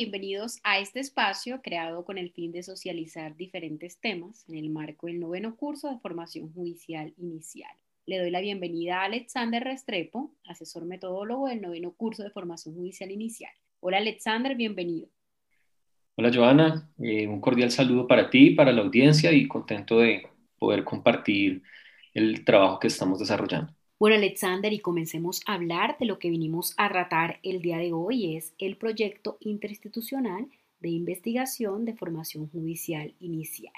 bienvenidos a este espacio creado con el fin de socializar diferentes temas en el marco del noveno curso de formación judicial inicial. Le doy la bienvenida a Alexander Restrepo, asesor metodólogo del noveno curso de formación judicial inicial. Hola Alexander, bienvenido. Hola Joana, eh, un cordial saludo para ti, para la audiencia y contento de poder compartir el trabajo que estamos desarrollando. Bueno, Alexander, y comencemos a hablar de lo que vinimos a tratar el día de hoy, es el proyecto interinstitucional de investigación de formación judicial inicial.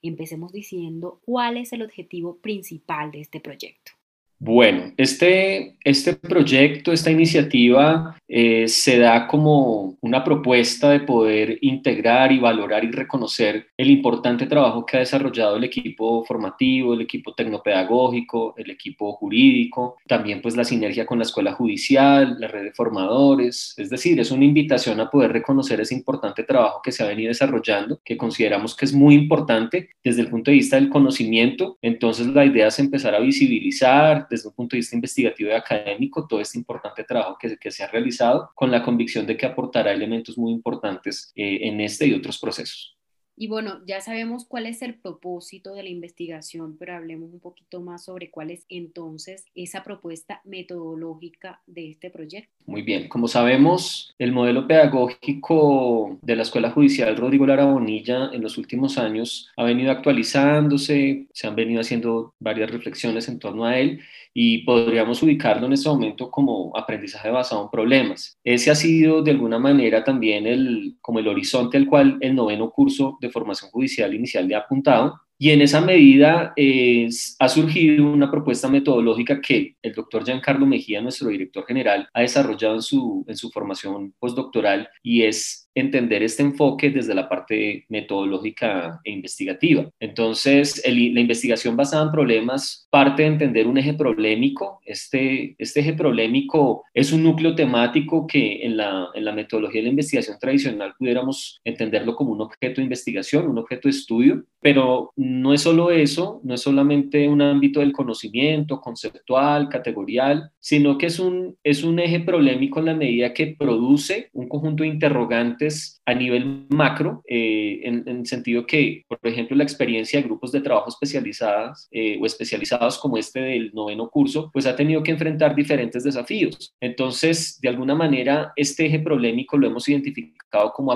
Empecemos diciendo cuál es el objetivo principal de este proyecto. Bueno, este, este proyecto, esta iniciativa eh, se da como una propuesta de poder integrar y valorar y reconocer el importante trabajo que ha desarrollado el equipo formativo, el equipo tecnopedagógico, el equipo jurídico, también pues la sinergia con la escuela judicial, la red de formadores, es decir, es una invitación a poder reconocer ese importante trabajo que se ha venido desarrollando, que consideramos que es muy importante desde el punto de vista del conocimiento, entonces la idea es empezar a visibilizar, desde un punto de vista investigativo y académico todo este importante trabajo que, se ha realizado con la convicción de que aportará elementos muy importantes eh, en este y otros procesos. Y bueno, ya sabemos cuál es el propósito de la investigación, pero hablemos un poquito más sobre cuál es entonces esa propuesta metodológica de este proyecto. Muy bien, como sabemos, el modelo pedagógico de la Escuela Judicial Rodrigo Lara Bonilla en los últimos años ha venido actualizándose, se han venido haciendo varias reflexiones en torno a él y podríamos ubicarlo en este momento como aprendizaje basado en problemas. Ese ha sido de alguna manera también el, como el horizonte al cual el noveno curso de formación judicial inicial ha apuntado y en esa medida ha surgido una propuesta metodológica que el doctor Giancarlo Mejía, nuestro director general, ha desarrollado en su, en su formación postdoctoral y es entender este enfoque desde la parte metodológica e investigativa. Entonces, la investigación basada en problemas parte de entender un eje problemático. Este, este eje problemático es un núcleo temático que en la, en la metodología de la investigación tradicional pudiéramos entenderlo como un objeto de investigación, un objeto de estudio, pero no es solo eso, no es solamente un ámbito del conocimiento conceptual, categorial, sino que es un, es un eje problemático en la medida que produce un conjunto de interrogantes a nivel macro, eh, en, el sentido que, por ejemplo, la experiencia de grupos de trabajo especializadas eh, o especializados como este del noveno curso, pues ha tenido que enfrentar diferentes desafíos. Entonces, de alguna manera, este eje problemático lo hemos identificado como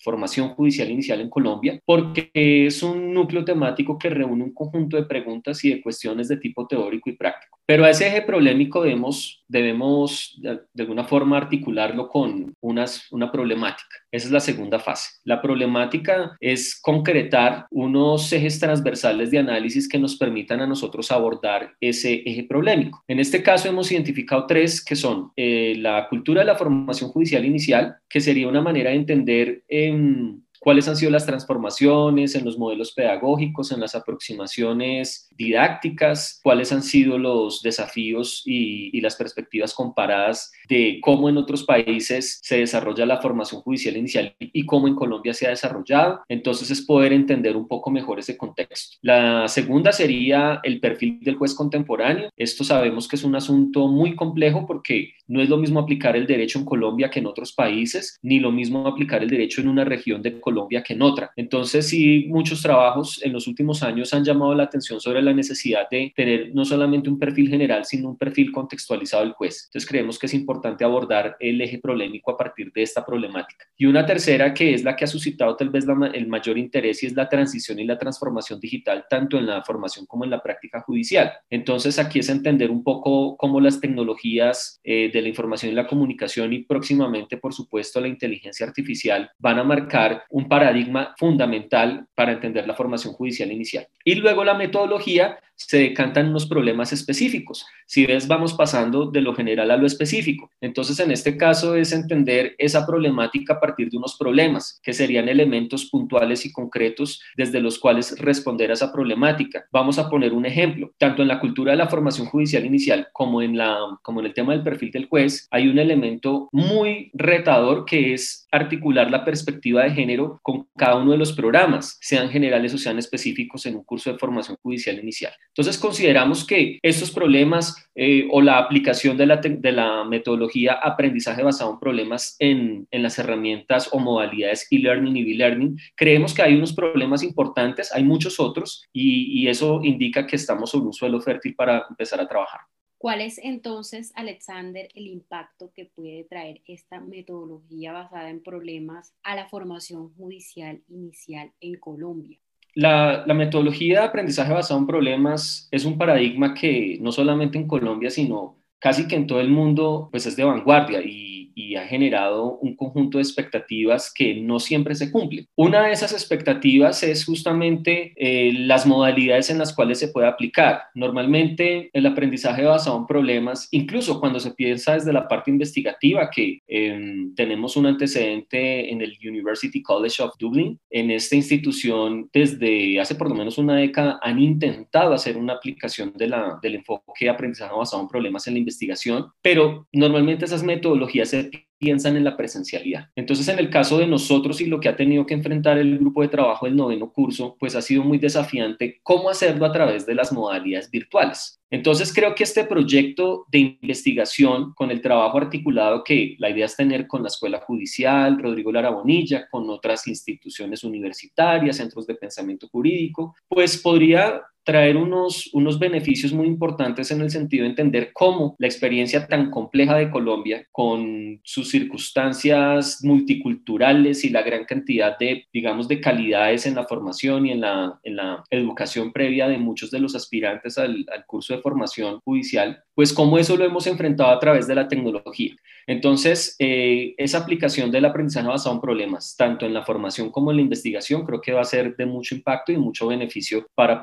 formación judicial inicial en Colombia, porque es un núcleo temático que reúne un conjunto de preguntas y de cuestiones de tipo teórico y práctico. Pero a ese eje problemático debemos, debemos de, alguna forma articularlo con unas, una problemática. Esa es la segunda fase. La problemática es concretar unos ejes transversales de análisis que nos permitan a nosotros abordar ese eje problemático. En este caso hemos identificado tres que son eh, la cultura de la formación judicial inicial, que sería una manera de entender... en cuáles han sido las transformaciones en los modelos pedagógicos, en las aproximaciones didácticas, cuáles han sido los desafíos y, las perspectivas comparadas de cómo en otros países se desarrolla la formación judicial inicial y cómo en Colombia se ha desarrollado. Entonces es poder entender un poco mejor ese contexto. La segunda sería el perfil del juez contemporáneo. Esto sabemos que es un asunto muy complejo porque no es lo mismo aplicar el derecho en Colombia que en otros países, ni lo mismo aplicar el derecho en una región de Colombia que en otra. Entonces, sí, muchos trabajos en los últimos años han llamado la atención sobre la necesidad de tener no solamente un perfil general, sino un perfil contextualizado del juez. Entonces, creemos que es importante abordar el eje problemático a partir de esta problemática. Y una tercera, que es la que ha suscitado tal vez el mayor interés, y es la transición y la transformación digital, tanto en la formación como en la práctica judicial. Entonces, aquí es entender un poco cómo las tecnologías eh, de la información y la comunicación y próximamente, por supuesto, la inteligencia artificial van a marcar un un paradigma fundamental para entender la formación judicial inicial. Y luego la metodología se decantan unos problemas específicos. Si ves, vamos pasando de lo general a lo específico. Entonces, en este caso es entender esa problemática a partir de unos problemas, que serían elementos puntuales y concretos desde los cuales responder a esa problemática. Vamos a poner un ejemplo. Tanto en la cultura de la formación judicial inicial como en, la, como en el tema del perfil del juez, hay un elemento muy retador que es articular la perspectiva de género con cada uno de los programas, sean generales o sean específicos en un curso de formación judicial inicial. Entonces consideramos que estos problemas eh, o la aplicación de la, metodología aprendizaje basado en problemas en, las herramientas o modalidades e-learning y b-learning, creemos que hay unos problemas importantes, hay muchos otros y, y eso indica que estamos sobre un suelo fértil para empezar a trabajar. ¿Cuál es entonces, Alexander, el impacto que puede traer esta metodología basada en problemas a la formación judicial inicial en Colombia? La, metodología de aprendizaje basado en problemas es un paradigma que no solamente en Colombia, sino casi que en todo el mundo, pues es de vanguardia y y ha generado un conjunto de expectativas que no siempre se cumplen. Una de esas expectativas es justamente eh, las modalidades en las cuales se puede aplicar. Normalmente el aprendizaje basado en problemas, incluso cuando se piensa desde la parte investigativa, que em, tenemos un antecedente en el University College of Dublin, en esta institución desde hace por lo menos una década han intentado hacer una aplicación de la, del enfoque de aprendizaje basado en problemas en la investigación, pero normalmente esas metodologías se piensan en la presencialidad. Entonces, en el caso de nosotros y lo que ha tenido que enfrentar el grupo de trabajo del noveno curso, pues ha sido muy desafiante cómo hacerlo a través de las modalidades virtuales. Entonces, creo que este proyecto de investigación con el trabajo articulado que la idea es tener con la Escuela Judicial, Rodrigo Lara Bonilla, con otras instituciones universitarias, centros de pensamiento jurídico, pues podría traer unos, unos beneficios muy importantes en el sentido de entender cómo la experiencia tan compleja de Colombia, con sus circunstancias multiculturales y la gran cantidad de, digamos, de calidades en la formación y en la, en la educación previa de muchos de los aspirantes al, al curso de formación judicial, pues cómo eso lo hemos enfrentado a través de la tecnología. Entonces, eh, esa aplicación del aprendizaje basado en problemas, tanto en la formación como en la investigación, creo que va a ser de mucho impacto y mucho beneficio para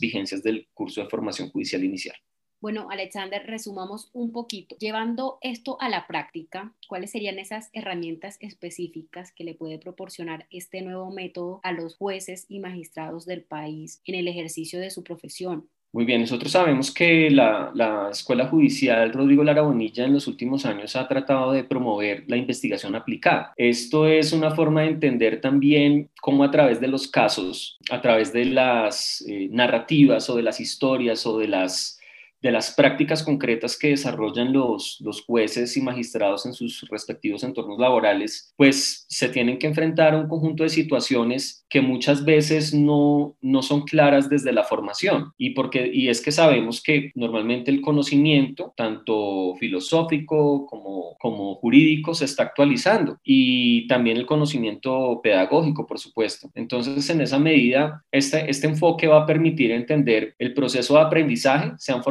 vigencias del curso de formación judicial inicial. Bueno, Alexander, resumamos un poquito. Llevando esto a la práctica, ¿cuáles serían esas herramientas específicas que le puede proporcionar este nuevo método a los jueces y magistrados del país en el ejercicio de su profesión? Muy bien, nosotros sabemos que la, la, Escuela Judicial Rodrigo Lara Bonilla en los últimos años ha tratado de promover la investigación aplicada. Esto es una forma de entender también cómo a través de los casos, a través de las eh, narrativas o de las historias o de las de las prácticas concretas que desarrollan los, los jueces y magistrados en sus respectivos entornos laborales, pues se tienen que enfrentar a un conjunto de situaciones que muchas veces no, no son claras desde la formación. Y, porque, y es que sabemos que normalmente el conocimiento, tanto filosófico como, como jurídico, se está actualizando y también el conocimiento pedagógico, por supuesto. Entonces, en esa medida, este, este enfoque va a permitir entender el proceso de aprendizaje, sean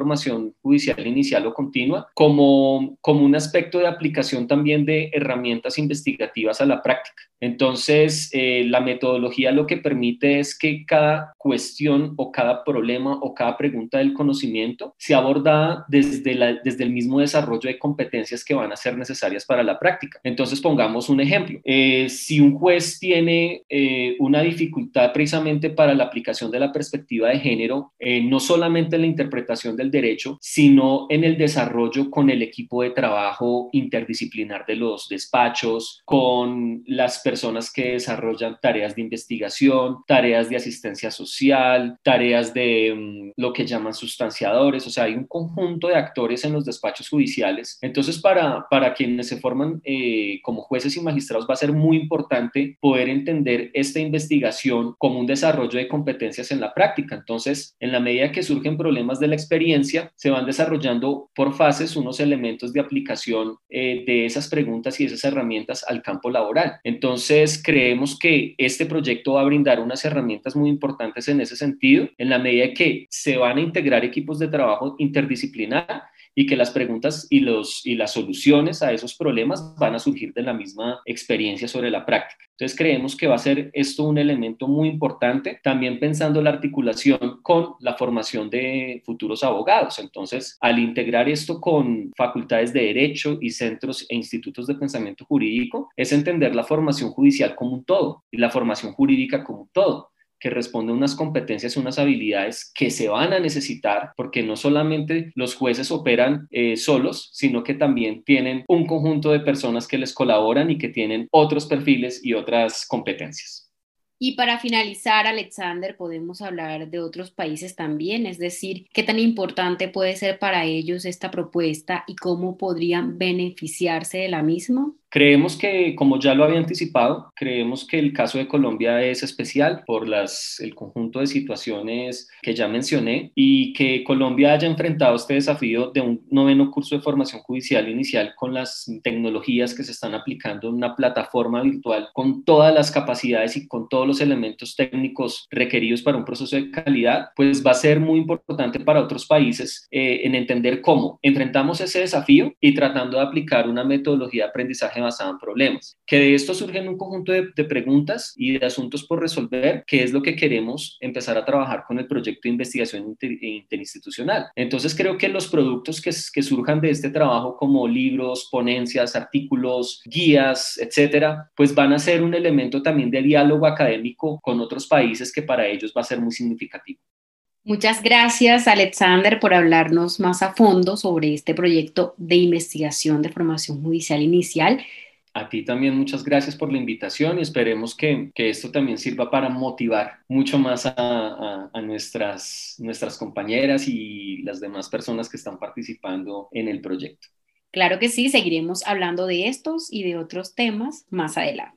judicial inicial o continua, como, como un aspecto de aplicación también de herramientas investigativas a la práctica. Entonces, eh, la metodología lo que permite es que cada cuestión o cada problema o cada pregunta del conocimiento sea abordada desde, la, desde el mismo desarrollo de competencias que van a ser necesarias para la práctica. Entonces, pongamos un ejemplo. Eh, si un juez tiene eh, una dificultad precisamente para la aplicación de la perspectiva de género, no solamente en la interpretación del derecho, sino en el desarrollo con el equipo de trabajo interdisciplinar de los despachos, con las personas que desarrollan tareas de investigación, tareas de asistencia social, tareas de mm, lo que llaman sustanciadores, o sea, hay un conjunto de actores en los despachos judiciales. Entonces, para, para quienes se forman eh, como jueces y magistrados va a ser muy importante poder entender esta investigación como un desarrollo de competencias en la práctica. Entonces, en la medida que surgen problemas de la experiencia, se van desarrollando por fases unos elementos de aplicación eh, de esas preguntas y esas herramientas al campo laboral. Entonces, entonces, creemos que este proyecto va a brindar unas herramientas muy importantes en ese sentido, en la medida que se van a integrar equipos de trabajo interdisciplinar y que las preguntas y, los, y las soluciones a esos problemas van a surgir de la misma experiencia sobre la práctica. Entonces creemos que va a ser esto un elemento muy importante, también pensando la articulación con la formación de futuros abogados. Entonces, al integrar esto con facultades de derecho y centros e institutos de pensamiento jurídico, es entender la formación judicial como un todo y la formación jurídica como un todo que responde a unas competencias unas habilidades que se van a necesitar, porque no solamente los jueces operan eh, solos, sino que también tienen un conjunto de personas que les colaboran y que tienen otros perfiles y otras competencias. Y para finalizar, Alexander, podemos hablar de otros países también, es decir, qué tan importante puede ser para ellos esta propuesta y cómo podrían beneficiarse de la misma. Creemos que, como ya lo había anticipado, creemos que el caso de Colombia es especial por las, el conjunto de situaciones que ya mencioné y que Colombia haya enfrentado este desafío de un noveno curso de formación judicial inicial con las tecnologías que se están aplicando en una plataforma virtual con todas las capacidades y con todos los elementos técnicos requeridos para un proceso de calidad, pues va a ser muy importante para otros países eh, en entender cómo enfrentamos ese desafío y tratando de aplicar una metodología de aprendizaje basada en problemas. Que de esto surgen un conjunto de, preguntas y de asuntos por resolver, que es lo que queremos empezar a trabajar con el proyecto de investigación interinstitucional. Entonces creo que los productos que, que surjan de este trabajo como libros, ponencias, artículos, guías, etcétera, pues van a ser un elemento también de diálogo académico con otros países que para ellos va a ser muy significativo. Muchas gracias, Alexander, por hablarnos más a fondo sobre este proyecto de investigación de formación judicial inicial. A ti también muchas gracias por la invitación y esperemos que, esto también sirva para motivar mucho más a, a, nuestras, nuestras compañeras y las demás personas que están participando en el proyecto. Claro que sí, seguiremos hablando de estos y de otros temas más adelante.